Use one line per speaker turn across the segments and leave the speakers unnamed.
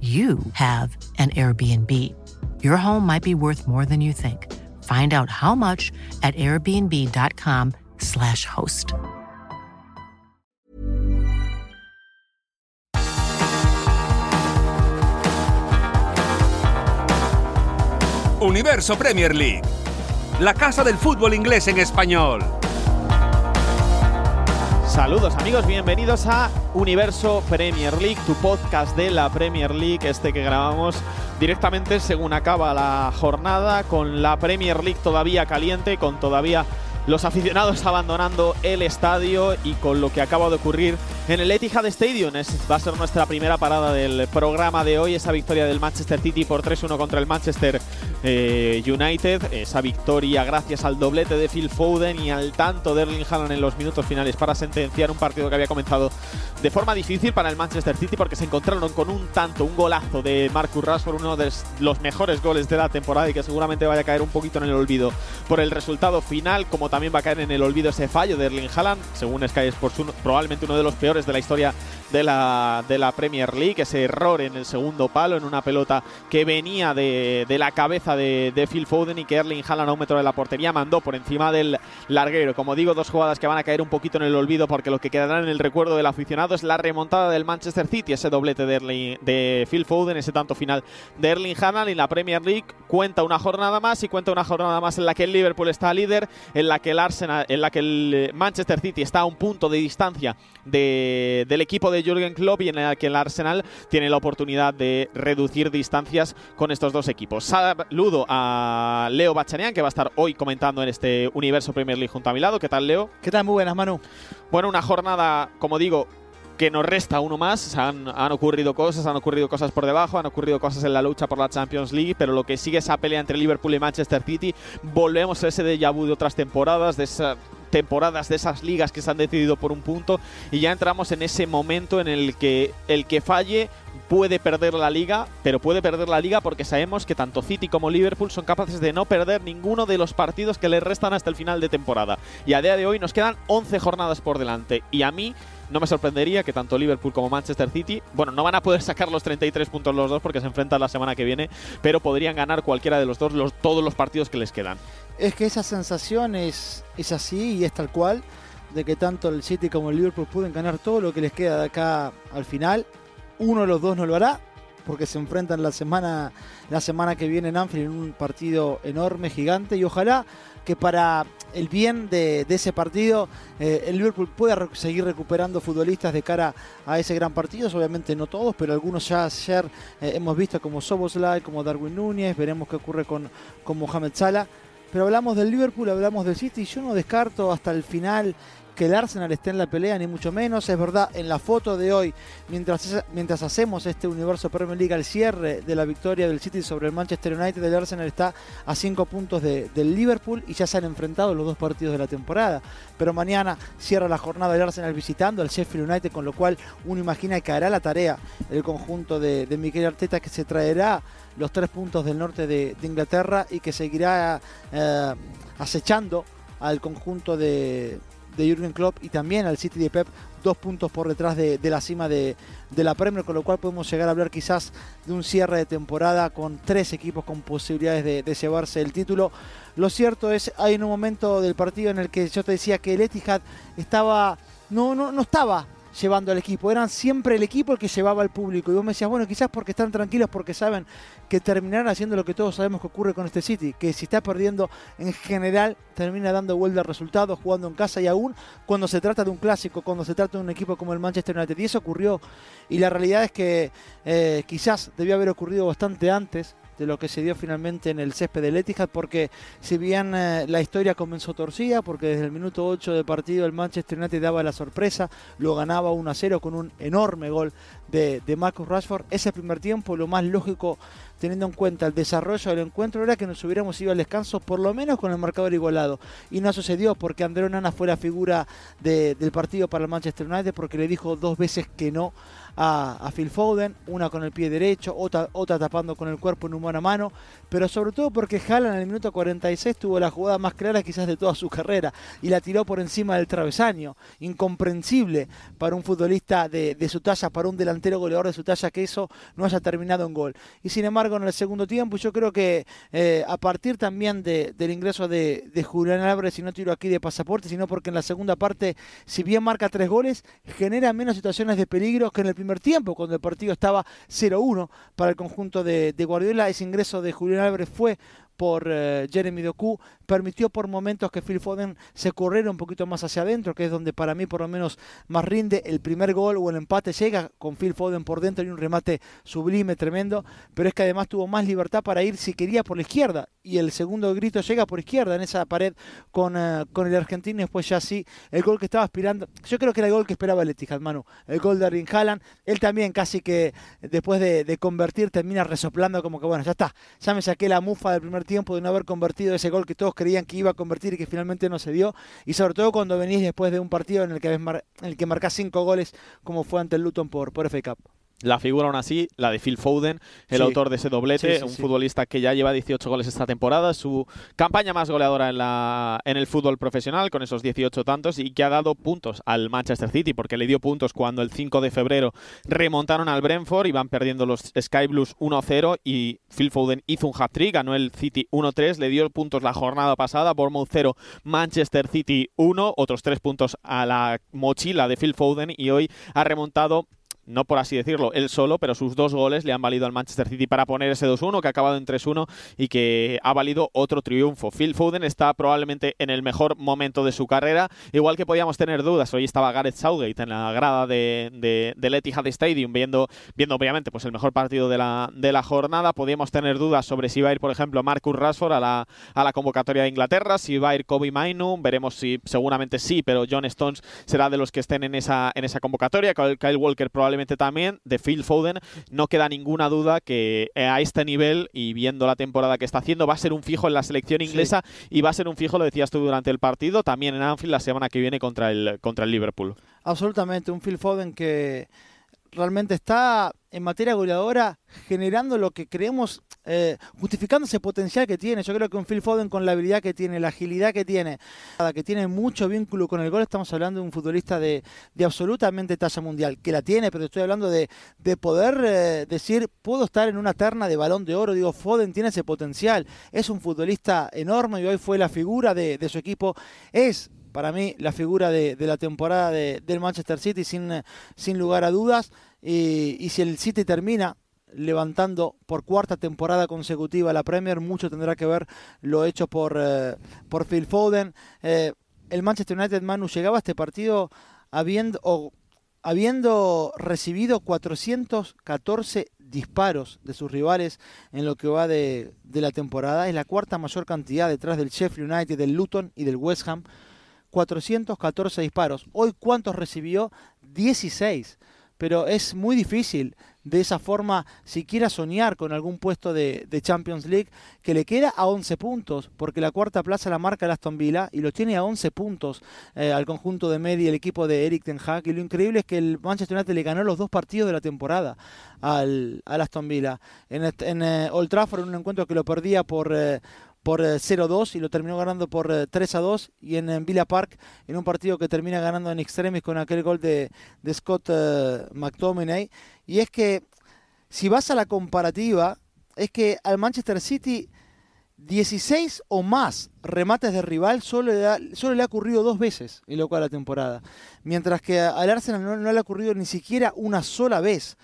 you have an Airbnb. Your home might be worth more than you think. Find out how much at airbnb.com/slash host.
Universo Premier League, la casa del fútbol inglés en español.
Saludos amigos, bienvenidos a Universo Premier League, tu podcast de la Premier League, este que grabamos directamente según acaba la jornada, con la Premier League todavía caliente, con todavía los aficionados abandonando el estadio y con lo que acaba de ocurrir en el Etihad Stadium. Va a ser nuestra primera parada del programa de hoy, esa victoria del Manchester City por 3-1 contra el Manchester eh, United. Esa victoria gracias al doblete de Phil Foden y al tanto de Erling Haaland en los minutos finales para sentenciar un partido que había comenzado de forma difícil para el Manchester City porque se encontraron con un tanto, un golazo de Marcus Rashford, uno de los mejores goles de la temporada y que seguramente vaya a caer un poquito en el olvido por el resultado final, como también va a caer en el olvido ese fallo de Erling Haaland, según Sky Sports, probablemente uno de los peores de la historia de la, de la Premier League, ese error en el segundo palo, en una pelota que venía de, la cabeza de, Phil Foden y que Erling Haaland a un metro de la portería mandó por encima del larguero. Como digo, dos jugadas que van a caer un poquito en el olvido porque lo que quedará en el recuerdo del aficionado es la remontada del Manchester City, ese doblete de, de Phil Foden, ese tanto final de Erling Haaland y la Premier League cuenta una jornada más y cuenta una jornada más en la que el Liverpool está líder, en la que el Arsenal, en la que el Manchester City está a un punto de distancia de, del equipo de Jürgen Klopp y en el que el Arsenal tiene la oportunidad de reducir distancias con estos dos equipos. Saludo a Leo Bachanian, que va a estar hoy comentando en este Universo Premier League junto a mi lado. ¿Qué tal, Leo?
¿Qué tal? Muy buenas, Manu.
Bueno, una jornada, como digo, que nos resta uno más. Han, han, ocurrido cosas, han ocurrido cosas por debajo, han ocurrido cosas en la lucha por la Champions League, pero lo que sigue esa pelea entre Liverpool y Manchester City, volvemos a ese déjà vu de otras temporadas, de esa temporadas de esas ligas que se han decidido por un punto y ya entramos en ese momento en el que el que falle puede perder la liga, pero puede perder la liga porque sabemos que tanto City como Liverpool son capaces de no perder ninguno de los partidos que les restan hasta el final de temporada. Y a día de hoy nos quedan 11 jornadas por delante y a mí no me sorprendería que tanto Liverpool como Manchester City, bueno, no van a poder sacar los 33 puntos los dos porque se enfrentan la semana que viene, pero podrían ganar cualquiera de los dos los, todos los partidos que les quedan.
Es que esa sensación es, es así y es tal cual, de que tanto el City como el Liverpool pueden ganar todo lo que les queda de acá al final. Uno de los dos no lo hará, porque se enfrentan la semana, la semana que viene en Anfield en un partido enorme, gigante, y ojalá que para el bien de, ese partido eh, el Liverpool pueda seguir recuperando futbolistas de cara a ese gran partido. Obviamente no todos, pero algunos ya ayer eh, hemos visto como Soboslai, como Darwin Núñez, veremos qué ocurre con, con Mohamed Salah. Pero hablamos del Liverpool, hablamos del City, y yo no descarto hasta el final que el Arsenal esté en la pelea, ni mucho menos. Es verdad, en la foto de hoy, mientras, mientras hacemos este universo Premier League al cierre de la victoria del City sobre el Manchester United, el Arsenal está a cinco puntos del Liverpool y ya se han enfrentado los dos partidos de la temporada. Pero mañana cierra la jornada del Arsenal visitando al Sheffield United, con lo cual uno imagina que hará la tarea el conjunto de, de Miguel Arteta que se traerá los tres puntos del norte de, Inglaterra y que seguirá eh, acechando al conjunto de, de Jürgen Klopp y también al City de Pep, dos puntos por detrás de, la cima de, la Premier, con lo cual podemos llegar a hablar quizás de un cierre de temporada con tres equipos con posibilidades de, llevarse el título. Lo cierto es, hay un momento del partido en el que yo te decía que el Etihad estaba, no, no, no estaba llevando al equipo. Eran siempre el equipo el que llevaba al público. Y vos me decías, bueno, quizás porque están tranquilos, porque saben que terminarán haciendo lo que todos sabemos que ocurre con este City, que si está perdiendo en general termina dando vuelta al resultado, jugando en casa y aún cuando se trata de un clásico, cuando se trata de un equipo como el Manchester United. Y eso ocurrió. Y la realidad es que eh, quizás debió haber ocurrido bastante antes de lo que se dio finalmente en el césped del Etihad, porque si bien eh, la historia comenzó torcida, porque desde el minuto 8 de partido el Manchester United daba la sorpresa, lo ganaba 1 a 0 con un enorme gol de, de Marcus Rashford, ese primer tiempo lo más lógico teniendo en cuenta el desarrollo del encuentro era que nos hubiéramos ido al descanso por lo menos con el marcador igualado. Y no sucedió porque André Nana fue la figura del partido para el Manchester United porque le dijo dos veces que no a, Phil Foden, una con el pie derecho, otra, otra tapando con el cuerpo en un mano a mano, pero sobre todo porque Haaland en el minuto 46 tuvo la jugada más clara quizás de toda su carrera y la tiró por encima del travesaño. Incomprensible para un futbolista de, su talla, para un delantero goleador de su talla, que eso no haya terminado en gol. Y sin embargo, en el segundo tiempo, yo creo que eh, a partir también del ingreso de, de Julián Álvarez, y no tiro aquí de pasaporte, sino porque en la segunda parte, si bien marca tres goles, genera menos situaciones de peligro que en el primer tiempo, cuando el partido estaba 0-1 para el conjunto de, de Guardiola. Ese ingreso de Julián Álvarez fue por eh, Jeremy Doku, permitió por momentos que Phil Foden se corriera un poquito más hacia adentro, que es donde para mí por lo menos más rinde el primer gol o el empate. Llega con Phil Foden por dentro y un remate sublime, tremendo, pero es que además tuvo más libertad para ir si quería por la izquierda y el segundo grito llega por izquierda en esa pared con, eh, con el argentino y después ya sí, el gol que estaba aspirando, yo creo que era el gol que esperaba el Etihad, Manu, el gol de Erling él también casi que después de, convertir termina resoplando como que bueno, ya está, ya me saqué la mufa del primer tiempo de no haber convertido ese gol que todos creían que iba a convertir y que finalmente no se dio. Y sobre todo cuando venís después de un partido en el que, el que marcás cinco goles, como fue ante el Luton por, por FA Cup.
La figura aún así, la de Phil Foden, el autor de ese doblete, un futbolista que ya lleva 18 goles esta temporada, su campaña más goleadora en, la, en el fútbol profesional con esos 18 tantos y que ha dado puntos al Manchester City porque le dio puntos cuando el 5 de febrero remontaron al Brentford y van perdiendo los Sky Blues 1-0 y Phil Foden hizo un hat-trick, ganó el City 1-3, le dio puntos la jornada pasada, Bournemouth 0, Manchester City 1, otros 3 puntos a la mochila de Phil Foden y hoy ha remontado no por así decirlo, él solo, pero sus dos goles le han valido al Manchester City para poner ese 2-1 que ha acabado en 3-1 y que ha valido otro triunfo. Phil Foden está probablemente en el mejor momento de su carrera, igual que podíamos tener dudas. Hoy estaba Gareth Southgate en la grada de, de, del Etihad Stadium viendo, viendo obviamente pues el mejor partido de la, de la jornada. Podíamos tener dudas sobre si va a ir, por ejemplo, Marcus Rashford a la, a la convocatoria de Inglaterra, si va a ir Kobe Mainu, veremos si seguramente sí, pero John Stones será de los que estén en esa, en esa convocatoria. Kyle Walker probablemente también de Phil Foden. No queda ninguna duda que eh, a este nivel y viendo la temporada que está haciendo va a ser un fijo en la selección inglesa y va a ser un fijo, lo decías tú durante el partido, también en Anfield la semana que viene contra el, contra el Liverpool.
Absolutamente, un Phil Foden que realmente está en materia goleadora generando lo que creemos, eh, justificando ese potencial que tiene. Yo creo que un Phil Foden con la habilidad que tiene, la agilidad que tiene, que tiene mucho vínculo con el gol, estamos hablando de un futbolista de, absolutamente talla mundial, que la tiene, pero estoy hablando de, poder eh, decir, puedo estar en una terna de balón de oro, digo, Foden tiene ese potencial, es un futbolista enorme y hoy fue la figura de, de su equipo, es para mí la figura de, la temporada del Manchester City sin, sin lugar a dudas. Y, si el City termina levantando por cuarta temporada consecutiva la Premier, mucho tendrá que ver lo hecho por, eh, por Phil Foden. Eh, el Manchester United Manu llegaba a este partido habiendo, habiendo recibido 414 disparos de sus rivales en lo que va de, de la temporada. Es la cuarta mayor cantidad detrás del Sheffield United, del Luton y del West Ham. 414 disparos. Hoy, ¿cuántos recibió? 16. Pero es muy difícil de esa forma siquiera soñar con algún puesto de, Champions League que le queda a 11 puntos, porque la cuarta plaza la marca el Aston Villa y lo tiene a 11 puntos eh, al conjunto de Medi, el equipo de Eric Ten Hag. Y lo increíble es que el Manchester United le ganó los dos partidos de la temporada al, Aston Villa. En, en eh, Old Trafford, en un encuentro que lo perdía por, eh, por 0-2 eh, y lo terminó ganando por 3-2 eh, y en, Villa Park en un partido que termina ganando en extremis con aquel gol de, Scott uh, McTominay. Y es que si vas a la comparativa, es que al Manchester City 16 o más remates de rival solo le, solo le ha ocurrido dos veces en lo cual la temporada. Mientras que al Arsenal no le ha ocurrido ni siquiera una sola vez.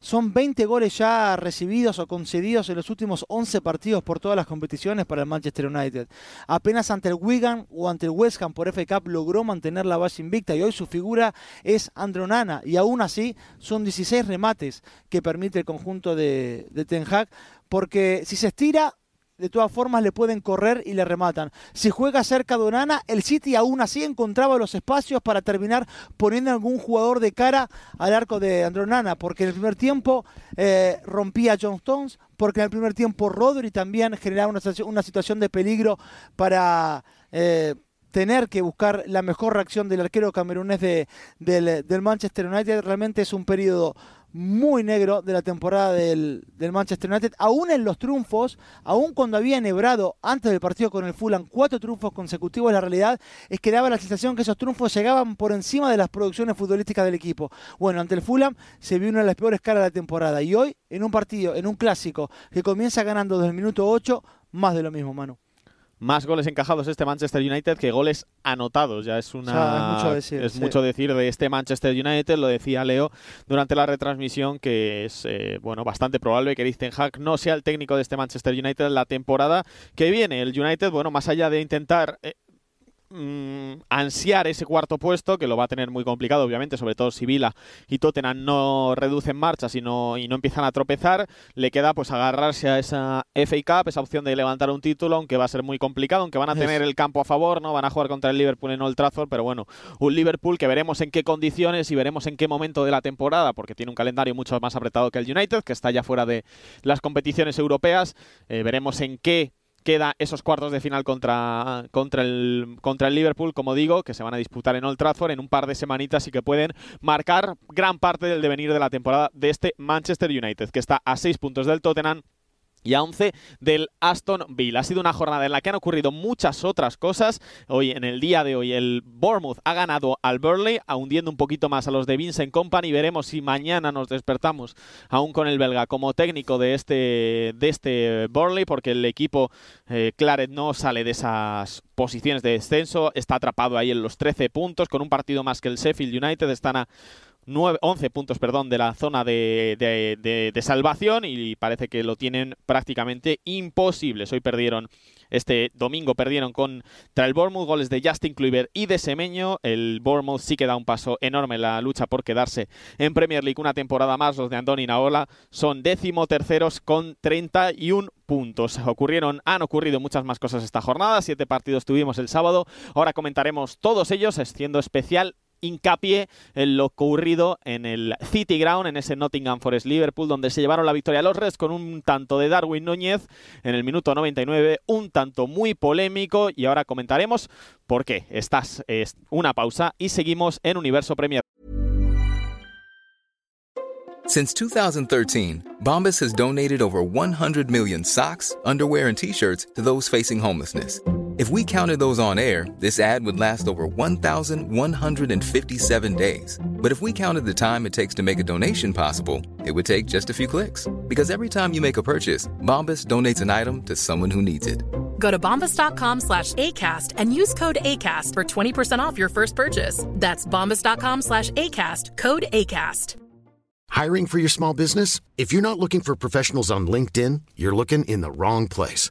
Son 20 goles ya recibidos o concedidos en los últimos 11 partidos por todas las competiciones para el Manchester United. Apenas ante el Wigan o ante el West Ham por FA logró mantener la base invicta y hoy su figura es Andronana y aún así son 16 remates que permite el conjunto de, de Ten Hag porque si se estira de todas formas le pueden correr y le rematan. Si juega cerca de Onana, el City aún así encontraba los espacios para terminar poniendo algún jugador de cara al arco de Andronana, porque en el primer tiempo eh, rompía a John Stones, porque en el primer tiempo Rodri también generaba una, una situación de peligro para... Eh, tener que buscar la mejor reacción del arquero camerunés de, del, del Manchester United. Realmente es un periodo muy negro de la temporada del, Manchester United, aún en los triunfos, aún cuando había nebrado antes del partido con el Fulham cuatro triunfos consecutivos, la realidad es que daba la sensación que esos triunfos llegaban por encima de las producciones futbolísticas del equipo. Bueno, ante el Fulham se vio una de las peores caras de la temporada y hoy en un partido, en un clásico que comienza ganando desde el minuto 8, más de lo mismo, mano
más goles encajados este Manchester United que goles anotados. Ya es una
es mucho decir,
es mucho decir de este Manchester United. Lo decía Leo durante la retransmisión que es eh, bueno bastante probable que Ten Hag no sea el técnico de este Manchester United la temporada que viene. El United, bueno, más allá de intentar eh, Mm, ansiar ese cuarto puesto, que lo va a tener muy complicado, obviamente, sobre todo si Vila y Tottenham no reducen marcha sino, y no empiezan a tropezar, le queda pues agarrarse a esa FA Cup, esa opción de levantar un título, aunque va a ser muy complicado, aunque van a tener el campo a favor, ¿no? Van a jugar contra el Liverpool en Old Trafford, pero bueno, un Liverpool que veremos en qué condiciones y veremos en qué momento de la temporada, porque tiene un calendario mucho más apretado que el United, que está ya fuera de las competiciones europeas, eh, veremos en qué queda esos cuartos de final contra, contra, el, contra el Liverpool, como digo, que se van a disputar en Old Trafford en un par de semanitas y que pueden marcar gran parte del devenir de la temporada de este Manchester United, que está a seis puntos del Tottenham y a 11 del Aston Villa. Ha sido una jornada en la que han ocurrido muchas otras cosas. Hoy, en el día de hoy, el Bournemouth ha ganado al Burnley, hundiendo un poquito más a los de Vincent Company. Veremos si mañana nos despertamos aún con el belga como técnico de este, de este Burnley, porque el equipo eh, Claret no sale de esas posiciones de descenso. Está atrapado ahí en los 13 puntos, con un partido más que el Sheffield United. Están a 11 puntos perdón, de la zona de, de, salvación y parece que lo tienen prácticamente imposible. Hoy perdieron, este domingo perdieron contra el Bournemouth, goles de Justin Kluivert y de Semeño. El Bournemouth sí que da un paso enorme en la lucha por quedarse en Premier League una temporada más. Los de Andoni Naola son décimo terceros con 31 puntos. Ocurrieron, han ocurrido muchas más cosas esta jornada. Siete partidos tuvimos el sábado. Ahora comentaremos todos ellos, siendo especial hincapié en lo ocurrido en el City Ground, en ese Nottingham Forest Liverpool, donde se llevaron la victoria los Reds con un tanto de Darwin Núñez en el minuto 99, un tanto muy polémico y ahora comentaremos por qué. Estás es una pausa y seguimos en Universo Premier.
Since 2013, Bombas has donated over 100 million socks, underwear and t-shirts to those facing homelessness. If we counted those on air, this ad would last over 1,157 days. But if we counted the time it takes to make a donation possible, it would take just a few clicks. Because every time you make a purchase, Bombas donates an item to someone who needs it.
Go to bombas.com slash ACAST and use code ACAST for 20% off your first purchase. That's bombas.com slash ACAST, code ACAST.
Hiring for your small business? If you're not looking for professionals on LinkedIn, you're looking in the wrong place.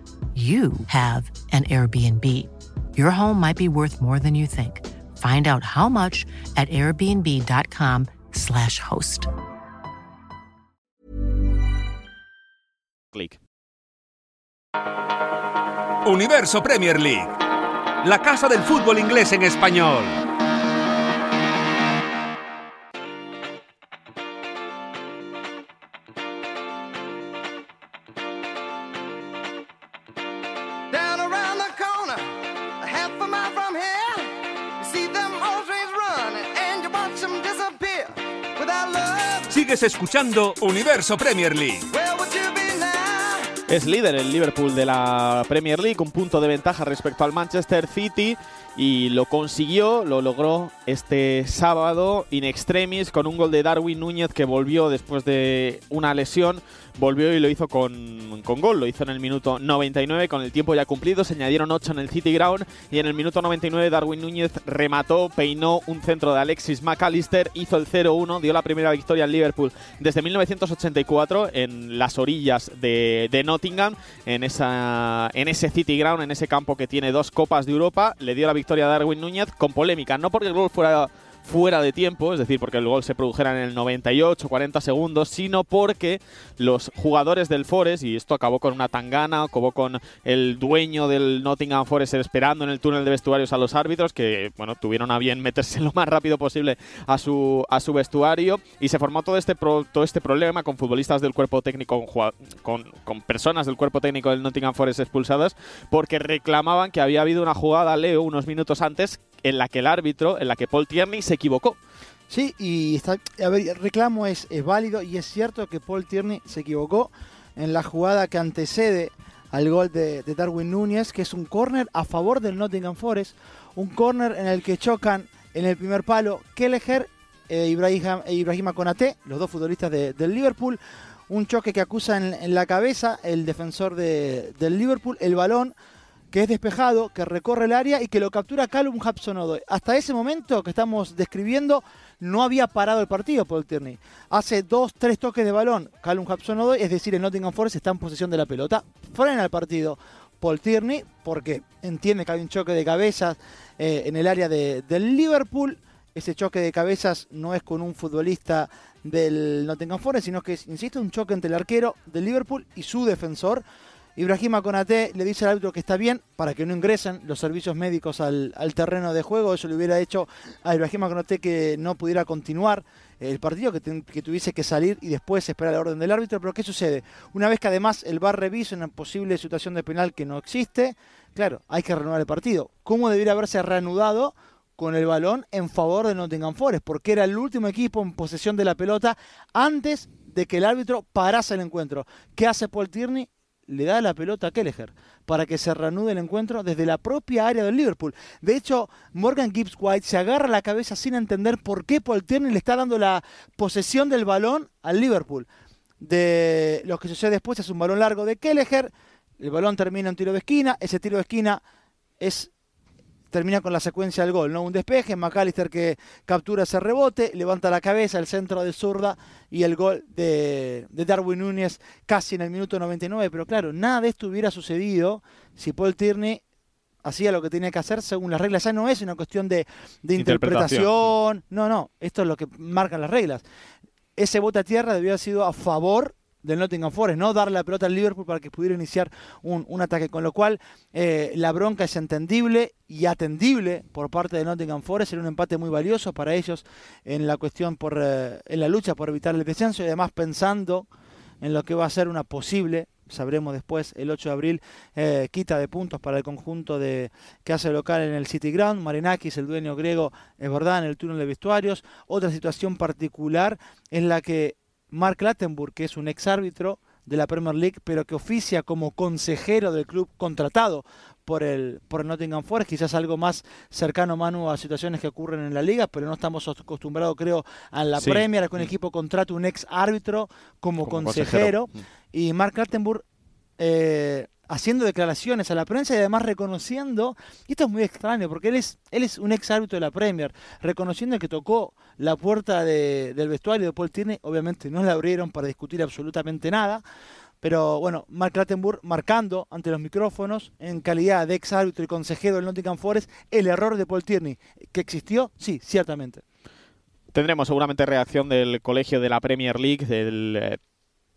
you have an Airbnb. Your home might be worth more than you think. Find out how much at airbnb.com/slash host.
Universo Premier League, la casa del fútbol inglés en español. Escuchando Universo Premier League.
Es líder el Liverpool de la Premier League, un punto de ventaja respecto al Manchester City y lo consiguió, lo logró este sábado in extremis con un gol de Darwin Núñez que volvió después de una lesión, volvió y lo hizo con, con gol, lo hizo en el minuto 99 con el tiempo ya cumplido, se añadieron 8 en el City Ground y en el minuto 99 Darwin Núñez remató, peinó un centro de Alexis McAllister, hizo el 0-1, dio la primera victoria al Liverpool desde 1984 en las orillas de, de Nottingham, en, esa, en ese City Ground, en ese campo que tiene dos copas de Europa, le dio la victoria a Darwin Núñez con polémica, no porque el gol fuera fuera de tiempo, es decir, porque el gol se produjera en el 98, 40 segundos, sino porque los jugadores del Forest, y esto acabó con una tangana, acabó con el dueño del Nottingham Forest esperando en el túnel de vestuarios a los árbitros, que bueno, tuvieron a bien meterse lo más rápido posible a su, a su vestuario, y se formó todo este, pro- todo este problema con futbolistas del cuerpo técnico, con, con personas del cuerpo técnico del Nottingham Forest expulsadas, porque reclamaban que había habido una jugada, Leo, unos minutos antes, en la que el árbitro, en la que Paul Tierney se equivocó.
Sí, y está, a ver, el reclamo es, es válido y es cierto que Paul Tierney se equivocó en la jugada que antecede al gol de, Darwin Núñez, que es un córner a favor del Nottingham Forest, un córner en el que chocan en el primer palo Kelleher e Ibrahima, e Ibrahima Konaté, los dos futbolistas de- del Liverpool, un choque que acusa en, la cabeza el defensor de- del Liverpool, el balón que es despejado, que recorre el área y que lo captura Callum Hudson-Odoi. Hasta ese momento que estamos describiendo, no había parado el partido Paul Tierney. Hace dos, tres toques de balón Callum Hudson-Odoi, es decir, el Nottingham Forest está en posesión de la pelota. Frena el partido Paul Tierney porque entiende que hay un choque de cabezas eh, en el área de- del Liverpool. Ese choque de cabezas no es con un futbolista del Nottingham Forest, sino que es, insisto, un choque entre el arquero del Liverpool y su defensor. Ibrahima Konaté le dice al árbitro que está bien para que no ingresen los servicios médicos al, terreno de juego. Eso le hubiera hecho a Ibrahima Konaté que no pudiera continuar el partido, que tuviese que salir y después esperar la orden del árbitro. Pero ¿qué sucede? Una vez que además el VAR revisa una posible situación de penal que no existe, claro, hay que renovar el partido. ¿Cómo debería haberse reanudado? con el balón en favor de Nottingham Forest, porque era el último equipo en posesión de la pelota antes de que el árbitro parase el encuentro. ¿Qué hace Paul Tierney? Le da la pelota a Kelleher para que se reanude el encuentro desde la propia área del Liverpool. De hecho, Morgan Gibbs White se agarra la cabeza sin entender por qué Paul Tierney le está dando la posesión del balón al Liverpool. De lo que sucede después es un balón largo de Kelleher, el balón termina en tiro de esquina, ese tiro de esquina es termina con la secuencia del gol, ¿no? Un despeje, McAllister que captura ese rebote, levanta la cabeza, el centro de zurda y el gol de, de Darwin Núñez casi en el minuto 99. Pero claro, nada de esto hubiera sucedido si Paul Tierney hacía lo que tenía que hacer según las reglas. Ya no es una cuestión de, de
Interpretación.
interpretación. No, no, esto es lo que marcan las reglas. Ese bote a tierra debió haber sido a favor del Nottingham Forest, no darle la pelota al Liverpool para que pudiera iniciar un, un ataque, con lo cual eh, la bronca es entendible y atendible por parte de Nottingham Forest, era un empate muy valioso para ellos en la cuestión por eh, en la lucha por evitar el descenso y además pensando en lo que va a ser una posible sabremos después el 8 de abril eh, quita de puntos para el conjunto de que hace local en el City Ground. Marinakis el dueño griego es verdad en el túnel de vestuarios. Otra situación particular en la que Mark Lattenburg, que es un ex árbitro de la Premier League, pero que oficia como consejero del club contratado por el, por el Nottingham Forest, quizás algo más cercano, Manu, a situaciones que ocurren en la liga, pero no estamos acostumbrados, creo, a la
Sí.
Premier, a que un
Mm.
equipo contrate un ex árbitro como,
Como
consejero.
consejero.
Y Mark Lattenburg eh, haciendo declaraciones a la prensa y además reconociendo, y esto es muy extraño, porque él es, él es un ex árbitro de la Premier, reconociendo que tocó la puerta de- del vestuario de Paul Tierney, obviamente no la abrieron para discutir absolutamente nada, Pero bueno, Mark Clattenburg marcando ante los micrófonos en calidad de ex árbitro y consejero del Nottingham Forest el error de Paul Tierney. ¿Que existió? Sí, ciertamente.
Tendremos seguramente reacción del colegio de la Premier League, del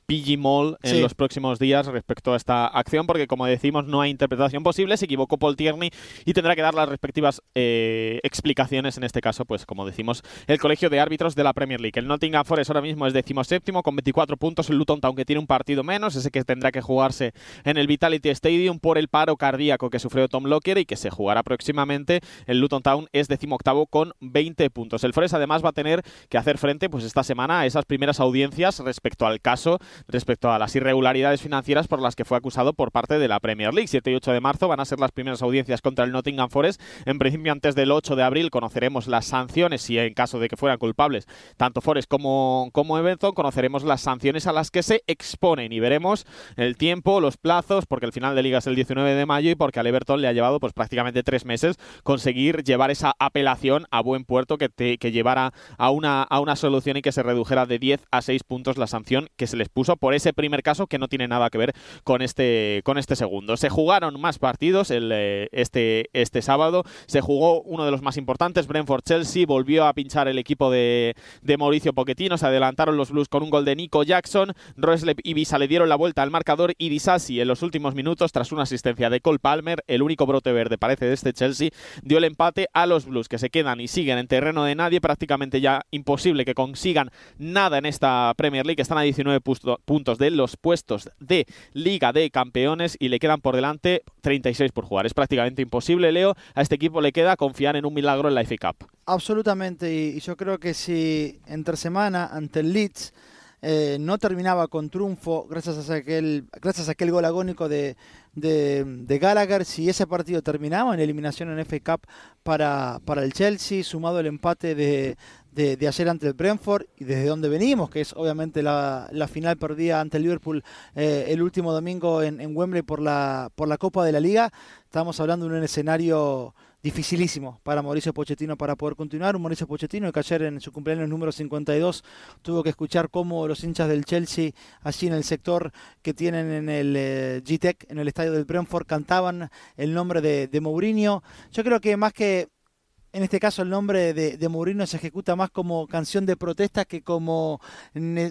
PG Mall en
Sí.
los próximos días respecto a esta acción, porque como decimos, no hay interpretación posible. Se equivocó Paul Tierney y tendrá que dar las respectivas eh, explicaciones, en este caso, pues como decimos, el colegio de árbitros de la Premier League. El Nottingham Forest ahora mismo es decimoséptimo con 24 puntos. El Luton Town que tiene un partido menos, ese que tendrá que jugarse en el Vitality Stadium por el paro cardíaco que sufrió Tom Lockyer y que se jugará próximamente. El Luton Town es decimoctavo con 20 puntos. El Forest además va a tener que hacer frente pues esta semana a esas primeras audiencias respecto al caso respecto a las irregularidades financieras por las que fue acusado por parte de la Premier League. 7 y 8 de marzo van a ser las primeras audiencias contra el Nottingham Forest. En principio, antes del 8 de abril conoceremos las sanciones, si en caso de que fueran culpables, tanto Forest como, como Everton, conoceremos las sanciones a las que se exponen y veremos el tiempo, los plazos, porque el final de liga es el 19 de mayo y porque al Everton le ha llevado pues prácticamente tres meses conseguir llevar esa apelación a buen puerto que, te- que llevara a una, a una solución y que se redujera de 10 a 6 puntos la sanción que se les puso por ese primer caso que no tiene nada que ver con este, con este segundo. Se jugaron más partidos el, eh, este, este sábado. Se jugó uno de los más importantes, Brentford-Chelsea. Volvió a pinchar el equipo de, de Mauricio Pochettino. Se adelantaron los Blues con un gol de Nico Jackson. Roslep y Visa le dieron la vuelta al marcador y Disasi en los últimos minutos, tras una asistencia de Cole Palmer, el único brote verde parece de este Chelsea, dio el empate a los Blues que se quedan y siguen en terreno de nadie. Prácticamente ya imposible que consigan nada en esta Premier League. Están a 19 puntos de los puestos de Liga de Campeones y le quedan por delante 36 por jugar. Es prácticamente imposible, Leo. A este equipo le queda confiar en un milagro en la FA Cup.
Absolutamente, y, yo creo que si entre semana ante el Leeds eh, no terminaba con triunfo gracias a aquel, gracias a aquel gol agónico de, de, de Gallagher, si ese partido terminaba en eliminación en FA Cup para, para el Chelsea, sumado el empate de, de, ayer ante el Brentford y desde donde venimos, que es obviamente la, la final perdida ante el Liverpool eh, el último domingo en, en Wembley por la, por la Copa de la Liga, estamos hablando de un escenario dificilísimo para Mauricio Pochettino para poder continuar. Un Mauricio Pochettino que ayer en su cumpleaños número 52 tuvo que escuchar cómo los hinchas del Chelsea, allí en el sector que tienen en el eh, G-Tech, en el estadio del Brentford, cantaban el nombre de, de Mourinho. Yo creo que más que en este caso el nombre de, de Mourinho se ejecuta más como canción de protesta que como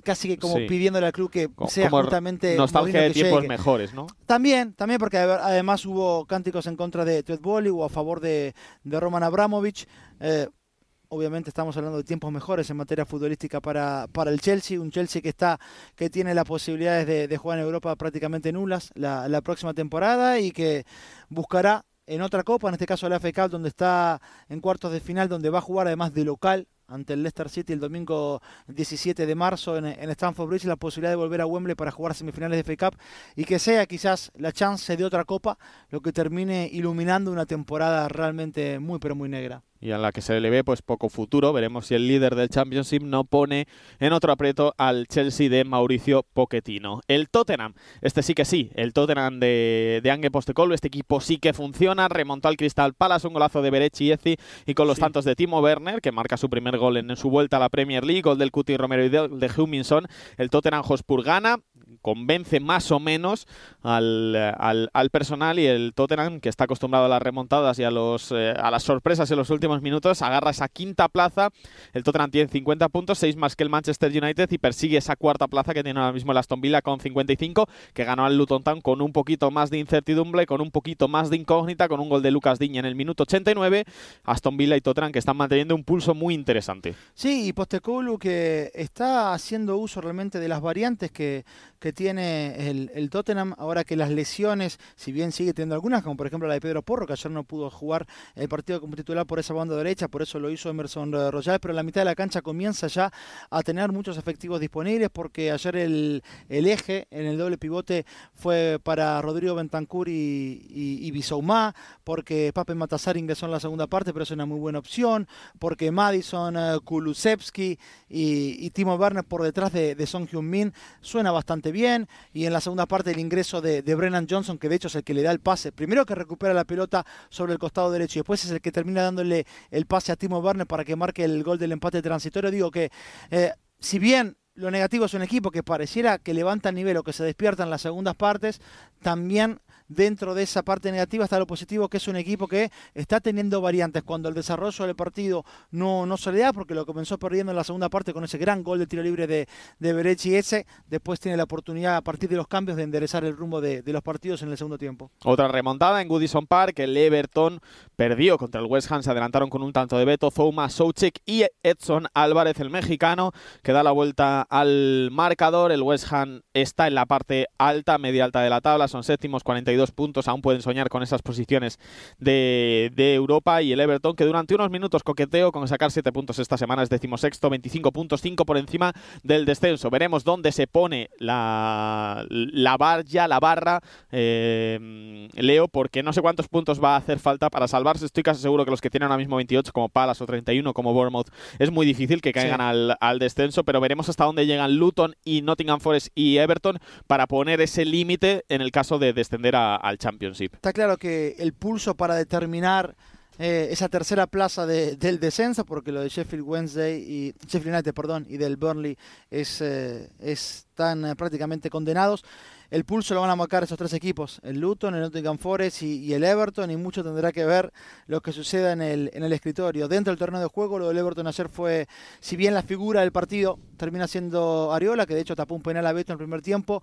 casi que como
Sí.
pidiéndole al club que sea
como
justamente
nostalgia
Mourinho
de tiempos
llegue.
mejores, ¿no?
También, también porque ade- además hubo cánticos en contra de Bowley o a favor de, de Roman Abramovich. Eh, obviamente estamos hablando de tiempos mejores en materia futbolística para, para el Chelsea, un Chelsea que está que tiene las posibilidades de, de jugar en Europa prácticamente nulas la, la próxima temporada y que buscará en otra copa, en este caso la Cup, donde está en cuartos de final, donde va a jugar además de local ante el Leicester City el domingo 17 de marzo en, en Stamford Bridge, la posibilidad de volver a Wembley para jugar semifinales de FA Cup y que sea quizás la chance de otra copa lo que termine iluminando una temporada realmente muy pero muy negra.
Y en la que se le ve pues poco futuro. Veremos si el líder del Championship no pone en otro aprieto al Chelsea de Mauricio Pochettino. El Tottenham, este sí que sí, el Tottenham de, de Ange Postecoglou, este equipo sí que funciona, remontó al Crystal Palace, un golazo de Berechi y Ezi y con los
Sí.
tantos de Timo Werner, que marca su primer gol en, su vuelta a la Premier League, gol del Cuti Romero y de, de Huminson, el Tottenham Hotspur gana, convence más o menos al, al personal y el Tottenham, que está acostumbrado a las remontadas y a, los, eh, a las sorpresas en los últimos minutos, agarra esa quinta plaza. El Tottenham tiene 50 puntos, 6 más que el Manchester United y persigue esa cuarta plaza que tiene ahora mismo el Aston Villa con 55, que ganó al Luton Town con un poquito más de incertidumbre, con un poquito más de incógnita, con un gol de Lucas Diña en el minuto 89. Aston Villa y Tottenham que están manteniendo un pulso muy interesante.
Sí, y Postecoglou que está haciendo uso realmente de las variantes que, que tiene el, el Tottenham, ahora que las lesiones, si bien sigue teniendo algunas, como por ejemplo la de Pedro Porro, que ayer no pudo jugar el partido como titular por esa banda derecha, por eso lo hizo Emerson Royal, pero la mitad de la cancha comienza ya a tener muchos efectivos disponibles, porque ayer el, el eje en el doble pivote fue para Rodrigo Bentancur y, y, y porque Pape Matazar ingresó en la segunda parte, pero es una muy buena opción, porque Madison, eh, Kulusevski y, y Timo Werner por detrás de, de Son Heung-min suena bastante bien, y en la segunda parte el ingreso de, de Brennan Johnson, que de hecho es el que le da el pase, primero que recupera la pelota sobre el costado derecho y después es el que termina dándole el pase a Timo Werner para que marque el gol del empate transitorio, digo que eh, si bien lo negativo es un equipo que pareciera que levanta el nivel o que se despierta en las segundas partes. También dentro de esa parte negativa está lo positivo, que es un equipo que está teniendo variantes cuando el desarrollo del partido no, no se le da, porque lo comenzó perdiendo en la segunda parte con ese gran gol de tiro libre de, de Berechi ese, después tiene la oportunidad a partir de los cambios de enderezar el rumbo de, de los partidos en el segundo tiempo.
Otra remontada en Goodison Park, el Everton perdió contra el West Ham, se adelantaron con un tanto de Beto, Zouma, Soucek y Edson Álvarez, el mexicano, que da la vuelta al marcador. El West Ham está en la parte alta, media alta de la tabla, son séptimos, 42 puntos, aún pueden soñar con esas posiciones de, de Europa y el Everton, que durante unos minutos coqueteo con sacar 7 puntos esta semana, es decimosexto, 25 puntos, 5 por encima del descenso. Veremos dónde se pone la, la barra, la barra, eh, Leo, porque no sé cuántos puntos va a hacer falta para Estoy casi seguro que los que tienen ahora mismo 28 como Palas o 31 como Bournemouth es muy difícil que caigan
Sí.
al, al descenso, pero veremos hasta dónde llegan Luton y Nottingham Forest y Everton para poner ese límite en el caso de descender a- al Championship.
Está claro que el pulso para determinar eh, esa tercera plaza de- del descenso, porque lo de Sheffield Wednesday y Sheffield United, perdón, y del Burnley es, eh, están eh, prácticamente condenados. El pulso lo van a marcar esos tres equipos, el Luton, el Nottingham Forest y, el Everton, y mucho tendrá que ver lo que suceda en el, en el escritorio. Dentro del terreno de juego, lo del Everton ayer fue, si bien la figura del partido termina siendo Ariola, que de hecho tapó un penal a Beto en el primer tiempo,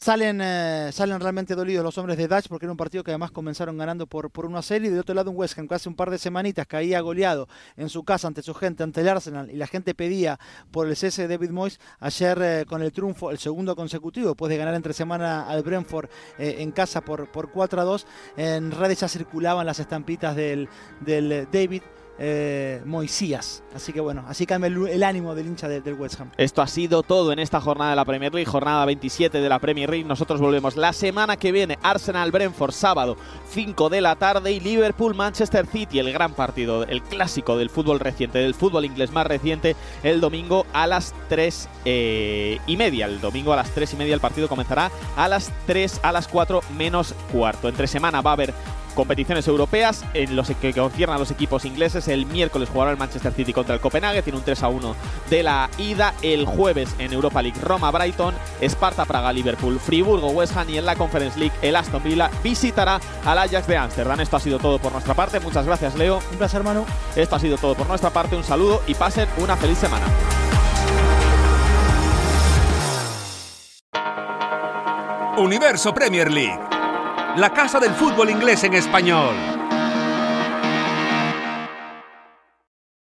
Salen, eh, salen realmente dolidos los hombres de Dutch porque era un partido que además comenzaron ganando por, por una serie. Y del otro lado un West Ham que hace un par de semanitas caía goleado en su casa ante su gente, ante el Arsenal. Y la gente pedía por el cese de David Moyes. Ayer eh, con el triunfo, el segundo consecutivo, después de ganar entre semana al Brentford eh, en casa por, por 4 a 2. En redes ya circulaban las estampitas del, del David eh, Moisías. Así que bueno, así cambia el, ánimo del hincha de- del West Ham.
Esto ha sido todo en esta jornada de la Premier League, jornada 27 de la Premier League. Nosotros volvemos la semana que viene. Arsenal Brentford, sábado, 5 de la tarde. Y Liverpool Manchester City, el gran partido, el clásico del fútbol reciente, del fútbol inglés más reciente, el domingo a las 3 eh, y media. El domingo a las 3 y media el partido comenzará a las 3, a las 4 menos cuarto. Entre semana va a haber competiciones europeas en los que conciernan a los equipos ingleses. El miércoles jugará el Manchester City contra el Copenhague, tiene un 3 a 1 de la ida. El jueves en Europa League Roma Brighton, Esparta Praga Liverpool, Friburgo West Ham y en la Conference League el Aston Villa visitará al Ajax de Ámsterdam. Esto ha sido todo por nuestra parte. Muchas gracias Leo.
Un placer, Manu.
Esto ha sido todo por nuestra parte. Un saludo y pasen una feliz semana.
Universo Premier League, la casa del fútbol inglés en español.